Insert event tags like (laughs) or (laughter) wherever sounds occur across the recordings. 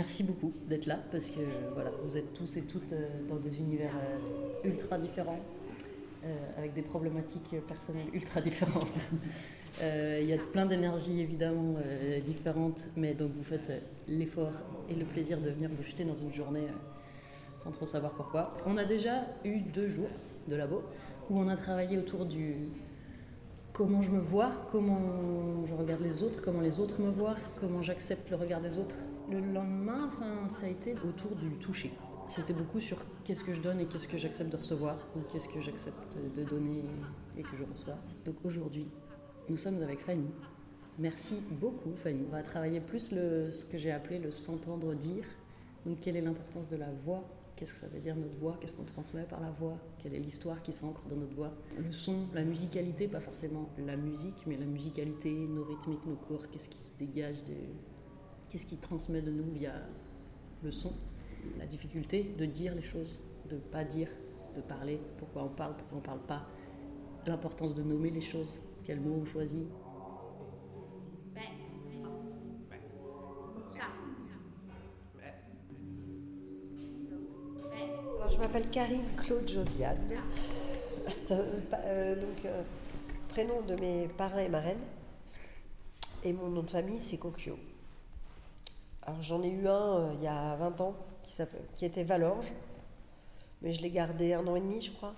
Merci beaucoup d'être là parce que voilà, vous êtes tous et toutes euh, dans des univers euh, ultra différents, euh, avec des problématiques personnelles ultra (laughs) différentes. Il y a plein d'énergies évidemment différentes, mais donc vous faites l'effort et le plaisir de venir vous jeter dans une journée sans trop savoir pourquoi. On a déjà eu deux jours de labo où on a travaillé autour du comment je me vois, comment je regarde les autres, comment les autres me voient, comment j'accepte le regard des autres. Le lendemain, enfin, ça a été autour du toucher. C'était beaucoup sur qu'est-ce que je donne et qu'est-ce que j'accepte de recevoir, ou qu'est-ce que j'accepte de donner et que je reçois. Donc aujourd'hui, nous sommes avec Fanny. Merci beaucoup Fanny. On va travailler plus le, ce que j'ai appelé le s'entendre dire. Donc quelle est l'importance de la voix? Qu'est-ce que ça veut dire notre voix? Qu'est-ce qu'on transmet par la voix? Quelle est l'histoire qui s'ancre dans notre voix? Le son, la musicalité, pas forcément la musique, mais la musicalité, nos rythmiques, nos cours, qu'est-ce qui se dégage, de... qu'est-ce qui transmet de nous via le son La difficulté de dire les choses, de ne pas dire, de parler, pourquoi on parle, pourquoi on ne parle pas, l'importance de nommer les choses, quels mots on choisit. je m'appelle Karine Claude Josiane. Euh, donc, euh, prénom de mes parents et marraines. Et mon nom de famille, c'est Kokyo. Alors, j'en ai eu un euh, il y a 20 ans qui, était Valorge. Mais je l'ai gardé un an et demi, je crois.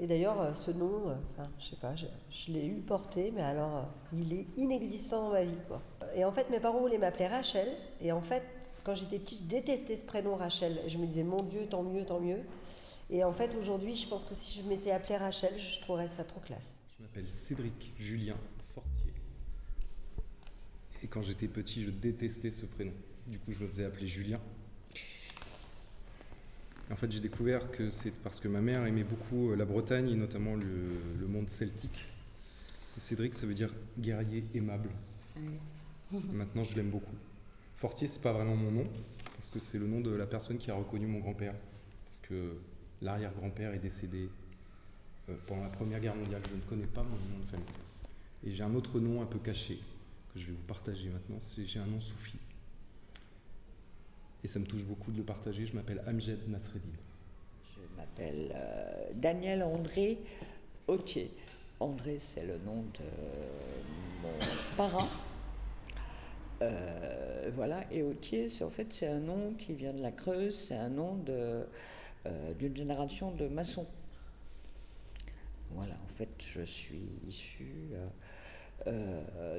Et d'ailleurs, ce nom, enfin, je sais pas, je, l'ai eu porté, mais alors, il est inexistant dans ma vie, quoi. Et en fait, mes parents voulaient m'appeler Rachel. Et en fait, quand j'étais petite, je détestais ce prénom Rachel. Je me disais, mon Dieu, tant mieux, tant mieux. Et en fait, aujourd'hui, je pense que si je m'étais appelée Rachel, je trouverais ça trop classe. Je m'appelle Cédric Julien. Et quand j'étais petit, je détestais ce prénom. Du coup, je me faisais appeler Julien. en fait, j'ai découvert que c'est parce que ma mère aimait beaucoup la Bretagne et notamment le, monde celtique. Cédric, ça veut dire guerrier aimable. Maintenant, je l'aime beaucoup. Fortier, c'est pas vraiment mon nom, parce que c'est le nom de la personne qui a reconnu mon grand-père. Parce que l'arrière-grand-père est décédé euh, pendant la Première Guerre mondiale. Je ne connais pas mon nom de famille. Et j'ai un autre nom un peu caché je vais vous partager maintenant. J'ai un nom soufi. Et ça me touche beaucoup de le partager. Je m'appelle Amjed Nasreddin. Je m'appelle euh, Daniel André Autier. André, c'est le nom de mon parent euh, voilà, et Autier, c'est en fait c'est un nom qui vient de la Creuse, c'est un nom euh, d'une génération de maçons. Voilà, en fait, je suis issu euh,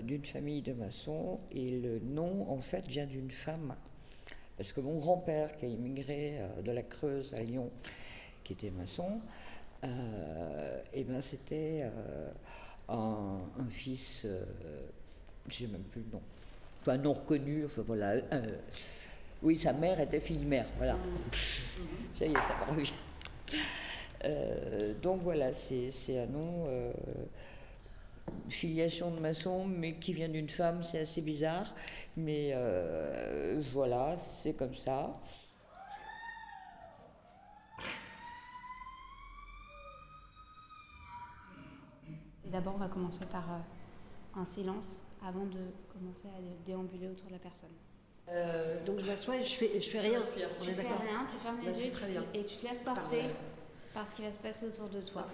d'une famille de maçons et le nom, en fait, vient d'une femme. Parce que mon grand-père, qui a immigré de la Creuse à Lyon, qui était maçon, et eh ben c'était un, un, fils, je sais même plus le nom, enfin non reconnu, enfin voilà. Euh, oui, sa mère était fille-mère, voilà. Ça y est, ça me revient. Euh, donc voilà, c'est un nom, euh, filiation de maçon, mais qui vient d'une femme, c'est assez bizarre. Mais voilà, c'est comme ça. D'abord, on va commencer par un silence avant de commencer à déambuler autour de la personne. Euh, donc je m'assois et je fais, je fais rien. Tu fais rien, tu fermes les yeux et tu te laisses porter par ce qui va se passer autour de toi.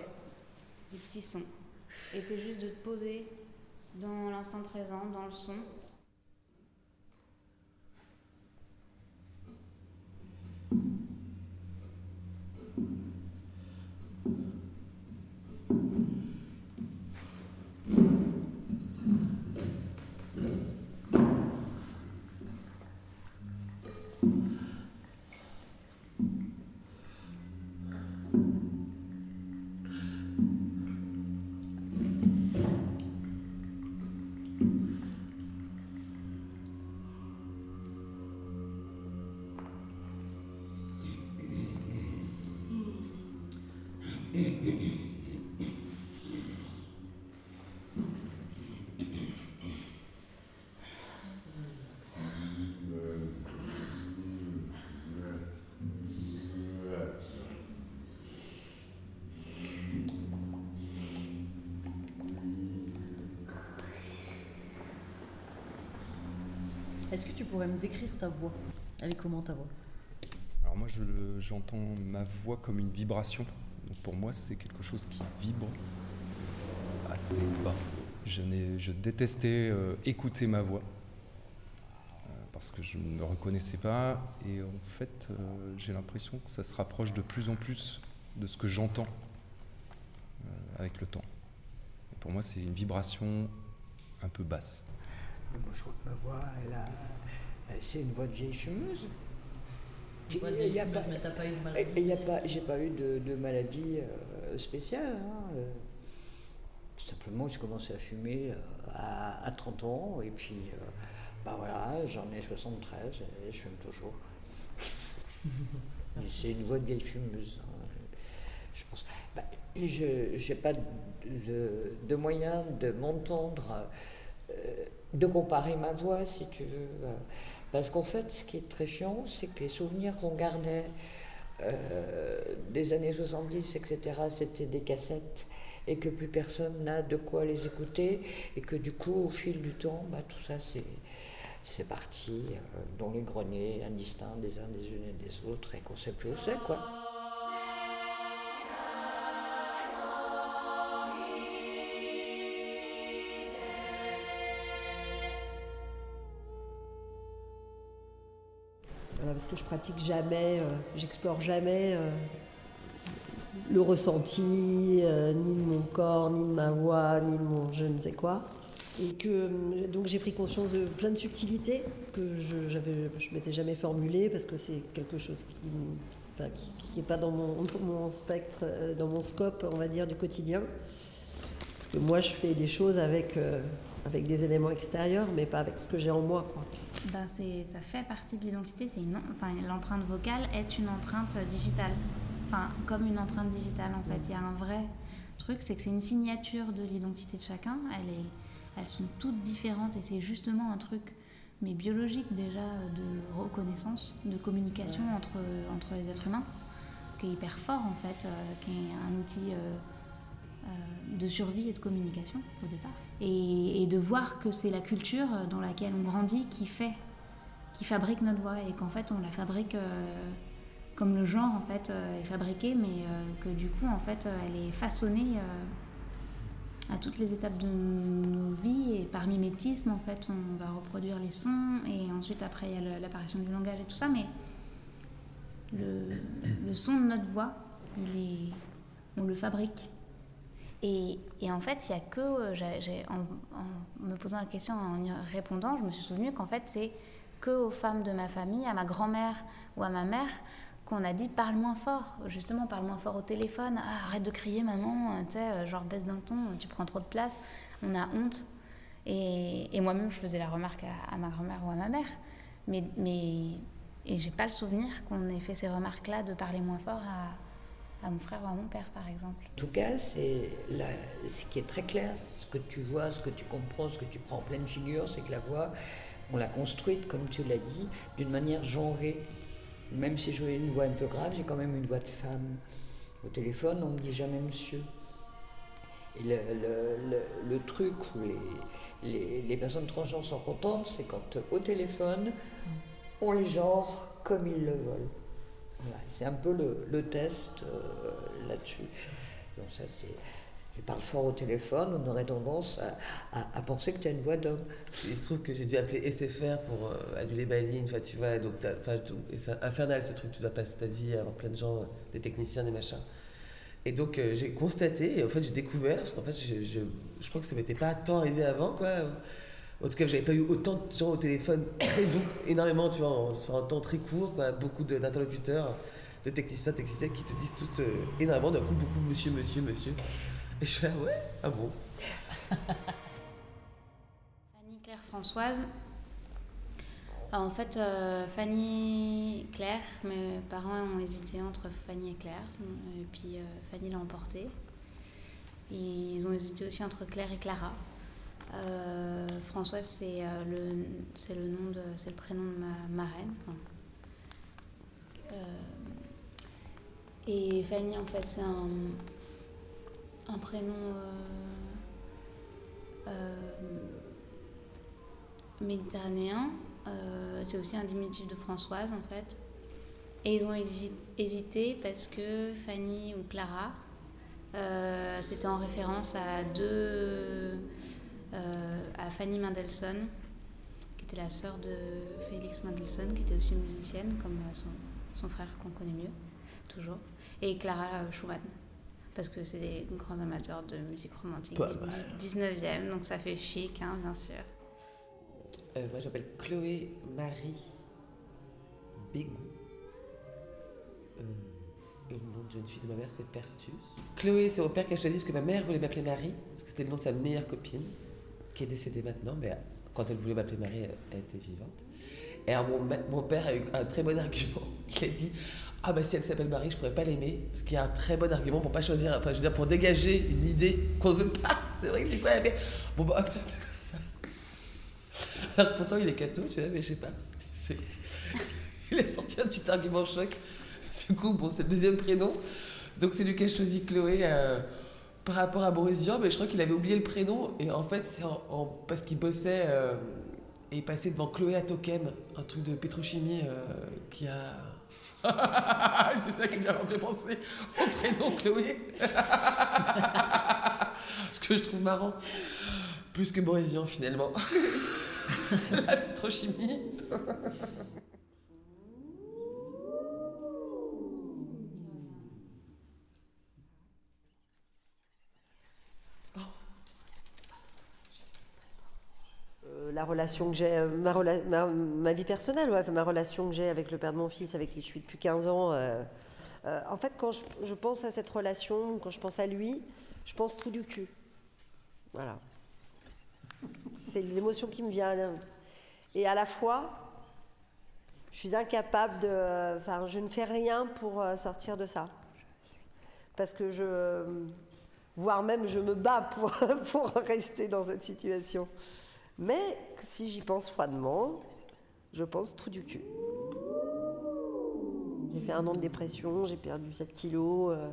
Des petits sons. Et c'est juste de te poser dans l'instant présent, dans le son, Est-ce que tu pourrais me décrire ta voix? Elle est comment ta voix? Alors moi j'entends ma voix comme une vibration. Pour moi, c'est quelque chose qui vibre assez bas. Je, détestais euh, écouter ma voix euh, parce que je ne me reconnaissais pas. Et en fait, euh, j'ai l'impression que ça se rapproche de plus en plus de ce que j'entends avec le temps. pour moi, c'est une vibration un peu basse. Moi, je crois que ma voix, c'est une voix de vieille. J'ai pas, pas eu de maladie J'ai pas eu de, maladie spéciale. Hein, Simplement, j'ai commencé à fumer euh, à, 30 ans, et puis, euh, bah voilà, j'en ai 73, et je fume toujours. c'est une voix de vieille fumeuse. Hein. Je pense. Bah, je n'ai pas de, de, moyen de m'entendre, euh, de comparer ma voix, si tu veux. Parce qu'en fait, ce qui est très chiant, c'est que les souvenirs qu'on gardait des années 70, etc., c'était des cassettes et que plus personne n'a de quoi les écouter et que du coup au fil du temps bah, tout ça c'est parti euh, dans les greniers indistincts des uns des unes et des autres et qu'on sait plus où c'est quoi. Parce que je pratique jamais, euh, j'explore jamais euh, le ressenti, euh, ni de mon corps, ni de ma voix, ni de mon je ne sais quoi. Et que donc j'ai pris conscience de plein de subtilités que je j'avais je m'étais jamais formulées parce que c'est quelque chose qui n'est qui, pas dans mon, (laughs) spectre, dans mon scope, on va dire, du quotidien. Parce que moi, je fais des choses avec, avec des éléments extérieurs, mais pas avec ce que j'ai en moi. Quoi. Ben ça fait partie de l'identité. Enfin, l'empreinte vocale est une empreinte digitale enfin, comme une empreinte digitale en fait. Il y a un vrai truc, c'est que c'est une signature de l'identité de chacun. Elle est, elles sont toutes différentes et c'est justement un truc, mais biologique déjà, de reconnaissance, de communication entre, entre les êtres humains, qui est hyper fort en fait, euh, qui est un outil euh, euh, de survie et de communication au départ. Et, de voir que c'est la culture dans laquelle on grandit qui fait, qui fabrique notre voix et qu'en fait on la fabrique comme le genre en fait euh, est fabriqué, mais euh, que du coup en fait euh, elle est façonnée à toutes les étapes de nos vies et par mimétisme en fait on va reproduire les sons et ensuite après il y a l'apparition du langage et tout ça, mais le, le son de notre voix, il est, on le fabrique. Et, en fait, il n'y a que, j'ai, en, me posant la question, en y répondant, je me suis souvenu qu'en fait, c'est que aux femmes de ma famille, à ma grand-mère ou à ma mère, qu'on a dit parle moins fort, justement parle moins fort au téléphone, ah, arrête de crier maman, tu sais, euh, genre baisse d'un ton, tu prends trop de place, on a honte. Et, moi-même, je faisais la remarque à, ma grand-mère ou à ma mère, mais, mais et j'ai pas le souvenir qu'on ait fait ces remarques-là de parler moins fort à, à, mon frère ou à mon père, par exemple. En tout cas, c'est ce qui est très clair, ce que tu vois, ce que tu comprends, ce que tu prends en pleine figure, c'est que la voix, on l'a construite, comme tu l'as dit, d'une manière genrée. Même si j'ai une voix un peu grave, j'ai quand même une voix de femme. Au téléphone, on ne me dit jamais monsieur. Et le, le, le, truc où les, les, les, personnes transgenres sont contentes, c'est quand au téléphone, on les genre comme ils le veulent. C'est un peu le, test euh, là-dessus. Donc ça, c'est tu parles fort au téléphone, on aurait tendance à, penser que tu as une voix d'homme. Il se trouve que j'ai dû appeler SFR pour euh, annuler ma ligne, tu vois, donc c'est infernal ce truc, tu dois passer ta vie à avoir plein de gens, euh, des techniciens, des machins. Et donc euh, j'ai constaté, et en fait j'ai découvert, parce qu'en fait je, je, crois que ça m'était pas tant arrivé avant, quoi. En tout cas, j'avais pas eu autant de gens au téléphone très doux, énormément, tu vois, sur un temps très court, beaucoup d'interlocuteurs, de techniciens, techniciens qui te disent tout énormément, d'un coup beaucoup monsieur, monsieur, monsieur. Et je fais, ah ouais, ah bon? (laughs) Fanny Claire Françoise. en fait, euh, Fanny Claire, mes parents ont hésité entre Fanny et Claire, et puis euh, Fanny l'a emporté. Ils ont hésité aussi entre Claire et Clara. Euh, Françoise, c'est le, c'est le nom c'est le prénom de ma marraine. et Fanny, en fait, c'est un, prénom euh, euh, méditerranéen euh, c'est aussi un diminutif de Françoise en fait. Et ils ont hési- hésité parce que Fanny ou Clara, euh, c'était en référence à deux. Euh, à Fanny Mendelssohn, qui était la sœur de Félix Mendelssohn, qui était aussi musicienne, comme euh, son, son frère qu'on connaît mieux, toujours. Et Clara Schumann, parce que c'est des grands amateurs de musique romantique, Pas dix- mal. 19e, donc ça fait chic, hein, bien sûr. Euh, moi, j'appelle Chloé Marie Bégou. Euh, le nom de jeune fille de ma mère, c'est Pertus. Chloé, c'est mon père qui a choisi parce que ma mère voulait m'appeler Marie, parce que c'était le nom de sa meilleure copine, qui est décédée maintenant, mais quand elle voulait m'appeler Marie, elle, était vivante. Et alors, mon, mon père a eu un très bon argument. (laughs) Il a dit Ah, bah si elle s'appelle Marie, je pourrais pas l'aimer, qu'il y a un très bon argument pour pas choisir, enfin, je veux dire, pour dégager une idée qu'on ne veut pas. (laughs) C'est vrai que du coup, elle a fait Bon, bah, appelle-la (laughs) comme ça. Alors pourtant il est catho, tu vois, mais je sais pas. Il a sorti un petit argument choc. Du coup, bon, c'est le deuxième prénom. Donc c'est lui qui a choisi Chloé euh, par rapport à Boris Vian, mais je crois qu'il avait oublié le prénom. Et en fait, c'est parce qu'il bossait euh, et passait devant Chloé à Token, un truc de pétrochimie euh, qui a. (laughs) c'est ça qui m'a fait penser au prénom Chloé. (laughs) Ce que je trouve marrant. Plus que Boris Vian finalement. (laughs) La pétrochimie. Relation que j'ai, euh, ma, rela- ma, vie personnelle, ouais, ma relation que j'ai avec le père de mon fils, avec qui je suis depuis 15 ans. euh, euh, en fait, quand je, pense à cette relation, quand je pense à lui, je pense tout du cul. Voilà. C'est l'émotion qui me vient. Et à la fois, je suis incapable de. Enfin, je ne fais rien pour sortir de ça. Parce que je. Voire même, je me bats pour (laughs) rester dans cette situation. Mais si j'y pense froidement, je pense tout du cul. J'ai fait un an de dépression, j'ai perdu 7 kilos, euh,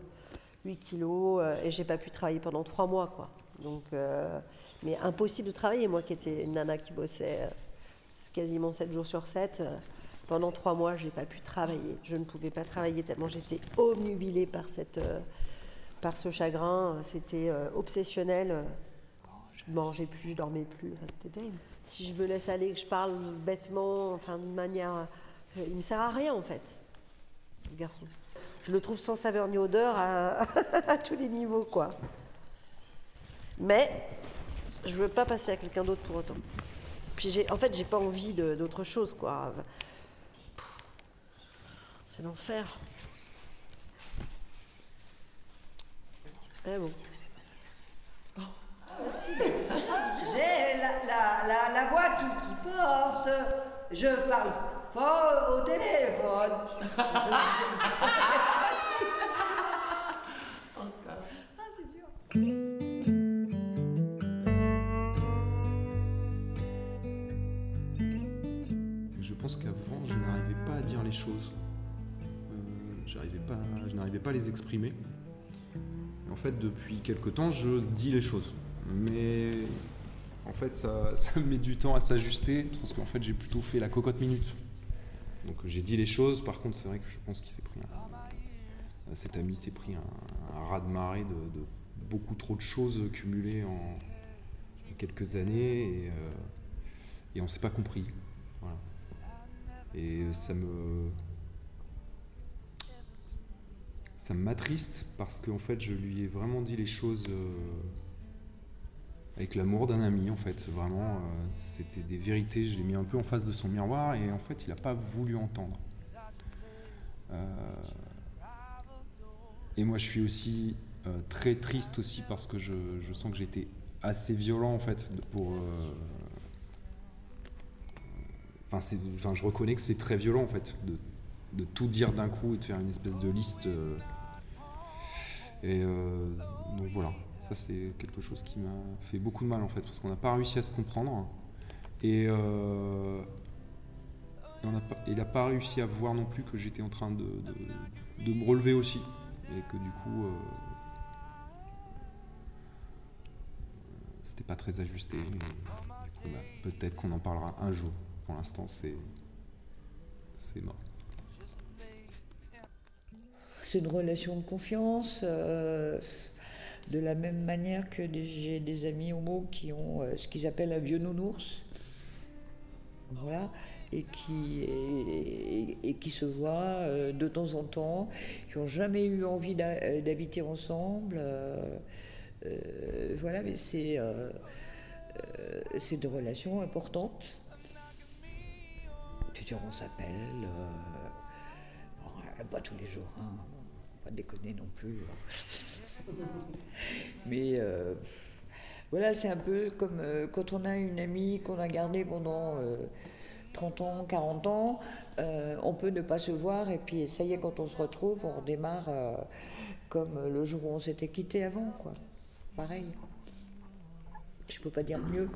8 kilos, euh, et j'ai pas pu travailler pendant 3 mois, quoi. Donc, euh, mais impossible de travailler, moi qui étais une nana qui bossait euh, quasiment 7 jours sur 7. euh, pendant 3 mois, j'ai pas pu travailler. Je ne pouvais pas travailler tellement j'étais obnubilée par, cette, par ce chagrin. C'était obsessionnel. Je mangeais plus, je dormais plus. C'était terrible. Si je me laisse aller, que je parle bêtement, enfin de manière, euh, il me sert à rien en fait, ce garçon. Je le trouve sans saveur ni odeur (laughs) à, tous les niveaux, quoi. Mais je veux pas passer à quelqu'un d'autre pour autant. Puis en fait, j'ai pas envie d'autre chose, quoi. C'est l'enfer. Mais bon. J'ai la, la, la, la voix qui, qui porte. Je parle fort au téléphone. (laughs) Je pense qu'avant, je n'arrivais pas à dire les choses. Euh, pas, je n'arrivais pas à les exprimer. Et en fait, depuis quelque temps, je dis les choses. Mais en fait, ça, (laughs) ça met du temps à s'ajuster parce qu'en fait, j'ai plutôt fait la cocotte minute. Donc j'ai dit les choses. Par contre, c'est vrai que je pense qu'il s'est pris un, cet ami s'est pris un, un de marée de, beaucoup trop de choses cumulées en, quelques années et, euh, on s'est pas compris. Et ça me. Ça m'attriste parce qu'en fait, je lui ai vraiment dit les choses euh, avec l'amour d'un ami, en fait. Vraiment, euh, c'était des vérités. Je l'ai mis un peu en face de son miroir et en fait, il n'a pas voulu entendre. Euh, et moi, je suis aussi euh, très triste aussi parce que je, sens que été assez violent, en fait, pour. Enfin, je reconnais que c'est très violent en fait de, de tout dire d'un coup et de faire une espèce de liste. et donc voilà, ça c'est quelque chose qui m'a fait beaucoup de mal en fait parce qu'on n'a pas réussi à se comprendre et, euh, on pas- il n'a pas réussi à voir non plus que j'étais en train de, de- me relever aussi et que du coup euh, c'était pas très ajusté. Bah, peut-être qu'on en parlera un jour. pour l'instant, c'est c'est mort. C'est une relation de confiance. euh, de la même manière que j'ai des amis homo qui ont euh, ce qu'ils appellent un vieux nounours. Voilà. Et qui, et, qui se voient euh, de temps en temps, qui n'ont jamais eu envie euh, d'habiter ensemble. voilà, mais c'est c'est des relations importantes. Veux dire, on s'appelle. bon, pas tous les jours, hein, pas déconner non plus. hein. Mais euh, voilà, c'est un peu comme euh, quand on a une amie qu'on a gardée pendant euh, 30 ans, 40 ans, euh, on peut ne pas se voir et puis ça y est, quand on se retrouve, on redémarre euh, comme le jour où on s'était quitté avant, quoi. Pareil. Je peux pas dire mieux.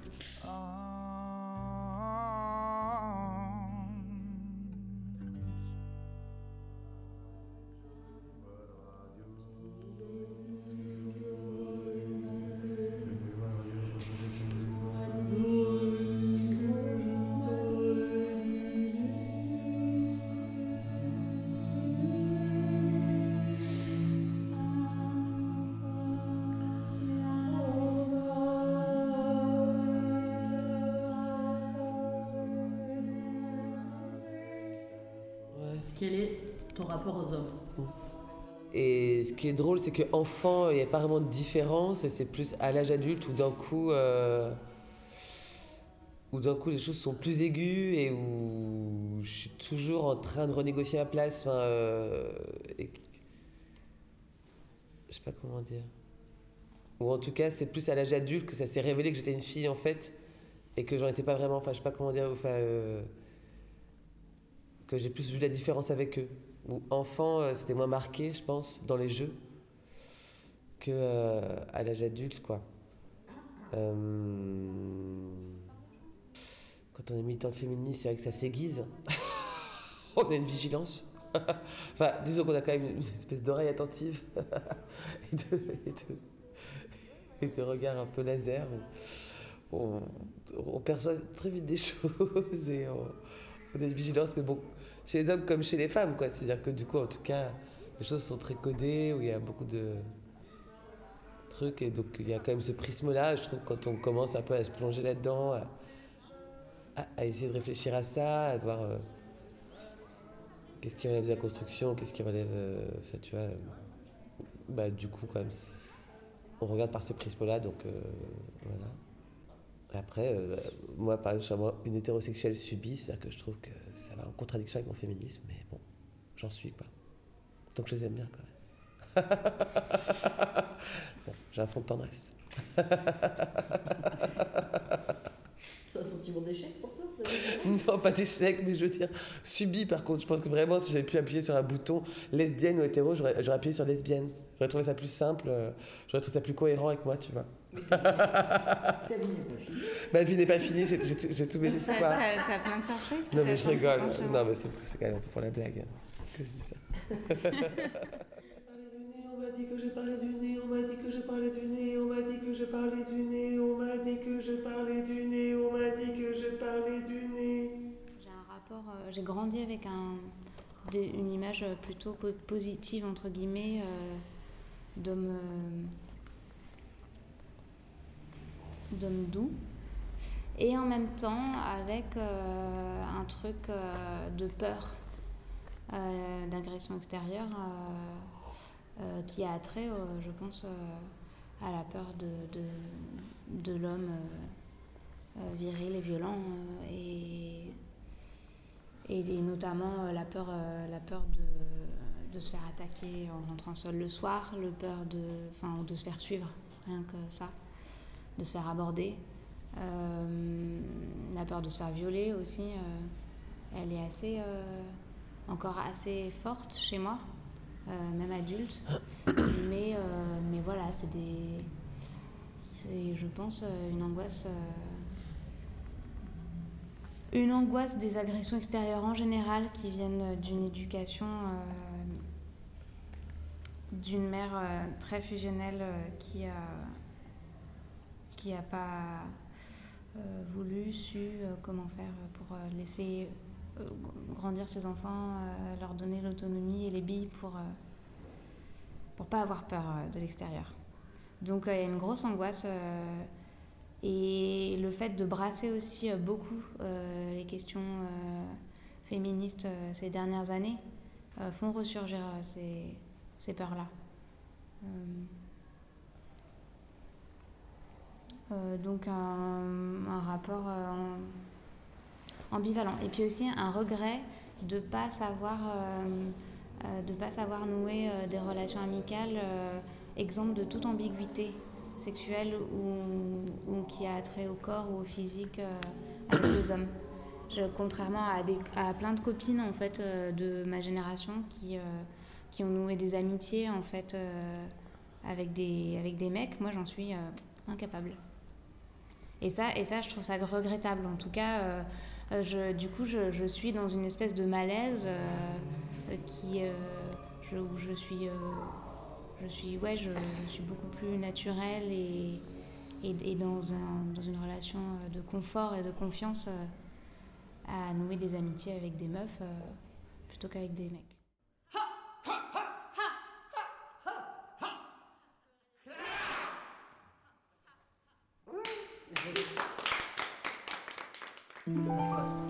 Ton rapport aux hommes Et ce qui est drôle, c'est qu'enfant, il n'y a pas vraiment de différence, et c'est plus à l'âge adulte où d'un coup, euh, où d'un coup les choses sont plus aiguës et où je suis toujours en train de renégocier ma place. Enfin, euh, je sais pas comment dire. Ou en tout cas, c'est plus à l'âge adulte que ça s'est révélé que j'étais une fille en fait, et que j'en étais pas vraiment. Enfin, je sais pas comment dire. Enfin, euh, que j'ai plus vu la différence avec eux. Ou enfant, euh, c'était moins marqué, je pense, dans les jeux, que euh, à l'âge adulte, quoi. Euh, Quand on est militante féministe, c'est vrai que ça s'aiguise. (laughs) on a une vigilance. (laughs) enfin, disons qu'on a quand même une espèce d'oreille attentive (laughs) et, de, et, regard un peu laser. on perçoit très vite des choses et on, on a une vigilance, mais bon, chez les hommes comme chez les femmes, quoi. C'est-à-dire que du coup, en tout cas, les choses sont très codées, où il y a beaucoup de trucs, et donc il y a quand même ce prisme-là. Je trouve que quand on commence un peu à se plonger là-dedans, à, essayer de réfléchir à ça, à voir euh, qu'est-ce qui relève de la construction, qu'est-ce qui relève, euh, enfin, tu vois, euh, bah, du coup, quand même, on regarde par ce prisme-là, donc euh, voilà. Après, euh, moi, par exemple, vraiment une hétérosexuelle subie, c'est-à-dire que je trouve que ça va en contradiction avec mon féminisme, mais bon, j'en suis, quoi. Donc je les aime bien, quand même. (laughs) bon, j'ai un fond de tendresse. (laughs) C'est un sentiment d'échec pour toi (laughs) Non, pas d'échec, mais je veux dire, subi par contre. Je pense que vraiment, si j'avais pu appuyer sur un bouton lesbienne ou hétéro, j'aurais j'aurais appuyé sur lesbienne. J'aurais trouvé ça plus simple, euh, j'aurais trouvé ça plus cohérent avec moi, tu vois. (laughs) Ta vie n'est pas finie. Ma vie n'est pas finie, c'est- j'ai tout- j'ai tous mes T'as espoirs. t'as- t'as plein de surprises Non, mais je rigole. Non, mais c'est c'est quand même un peu pour la blague hein, que je dis ça. (laughs) Dit que je parlais du nez, on m'a dit que je parlais du nez, on m'a dit que je parlais du nez, on m'a dit que je parlais du nez, on m'a dit que je parlais du nez. J'ai un rapport, euh, j'ai grandi avec une image plutôt po- positive, entre guillemets, euh, d'homme euh, d'homme doux. Et en même temps, avec euh, un truc euh, de peur, d'agression extérieure, euh, qui a trait, euh, je pense, euh, à la peur de, de, l'homme euh, viril et violent. et, et, et notamment la peur, la peur de, de se faire attaquer en rentrant seul le soir, le peur de, de se faire suivre, rien que ça, de se faire aborder, la peur de se faire violer aussi, elle est assez, encore assez forte chez moi, même adulte. (coughs) mais, euh, mais voilà, c'est des, c'est, je pense, euh, une angoisse. euh, une angoisse des agressions extérieures en général qui viennent d'une éducation euh, d'une mère euh, très fusionnelle euh, qui a qui a pas voulu, su comment faire pour laisser grandir ses enfants, leur donner l'autonomie et les billes pour pour pas avoir peur de l'extérieur. Donc il y a une grosse angoisse et le fait de brasser aussi beaucoup les questions féministes ces dernières années font ressurgir ces, ces peurs-là. Euh, donc un, rapport euh, ambivalent. Et puis aussi un regret de ne pas savoir, euh, de pas savoir nouer des relations amicales exemple de toute ambiguïté sexuelle ou, ou, qui a trait au corps ou au physique avec les hommes. Contrairement à, des, à plein de copines en fait de ma génération qui, qui ont noué des amitiés en fait avec, des, avec des mecs, moi j'en suis incapable. Et ça, et ça, je trouve ça regrettable. En tout cas, euh, euh, je, du coup, je, je, suis dans une espèce de malaise euh, qui, je, où je suis, je suis, ouais, je, suis beaucoup plus naturelle et, et, et dans, un, dans, une relation de confort et de confiance à nouer des amitiés avec des meufs plutôt qu'avec des mecs. C'est